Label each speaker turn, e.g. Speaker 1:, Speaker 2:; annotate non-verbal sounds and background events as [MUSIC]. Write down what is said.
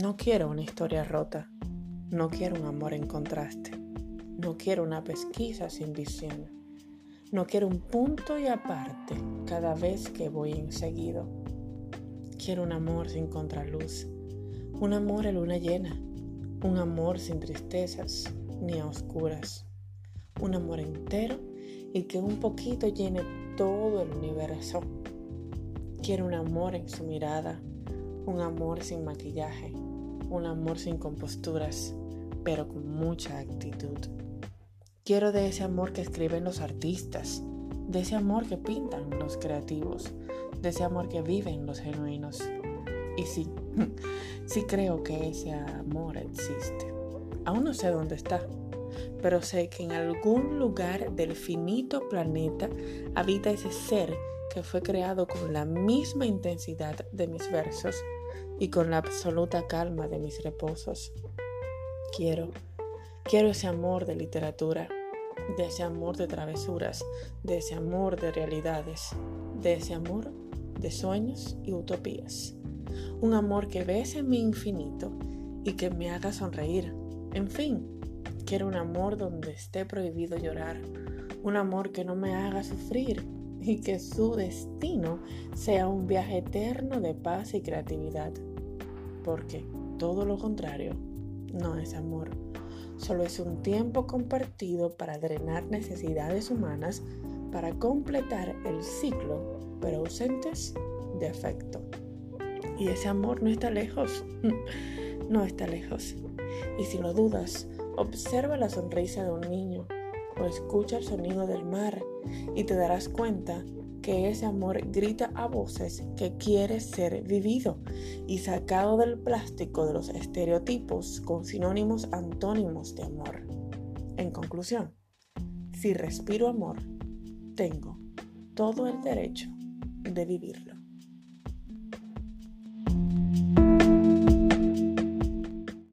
Speaker 1: No quiero una historia rota. No quiero un amor en contraste. No quiero una pesquisa sin visión. No quiero un punto y aparte cada vez que voy en seguido. Quiero un amor sin contraluz. Un amor a luna llena. Un amor sin tristezas ni a oscuras. Un amor entero y que un poquito llene todo el universo. Quiero un amor en su mirada, un amor sin maquillaje, un amor sin composturas, pero con mucha actitud. Quiero de ese amor que escriben los artistas, de ese amor que pintan los creativos, de ese amor que viven los genuinos. Y sí, [LAUGHS] sí creo que ese amor existe. Aún no sé dónde está, pero sé que en algún lugar del finito planeta habita ese ser que fue creado con la misma intensidad de mis versos y con la absoluta calma de mis reposos. Quiero, quiero ese amor de literatura, de ese amor de travesuras, de ese amor de realidades, de ese amor de sueños y utopías. Un amor que bese mi infinito y que me haga sonreír. En fin, quiero un amor donde esté prohibido llorar, un amor que no me haga sufrir y que su destino sea un viaje eterno de paz y creatividad. Porque todo lo contrario no es amor solo es un tiempo compartido para drenar necesidades humanas para completar el ciclo, pero ausentes de afecto. Y ese amor no está lejos, [LAUGHS] no está lejos. Y si lo dudas, observa la sonrisa de un niño o escucha el sonido del mar y te darás cuenta que ese amor grita a voces que quiere ser vivido y sacado del plástico de los estereotipos con sinónimos antónimos de amor. En conclusión, si respiro amor, tengo todo el derecho de vivirlo.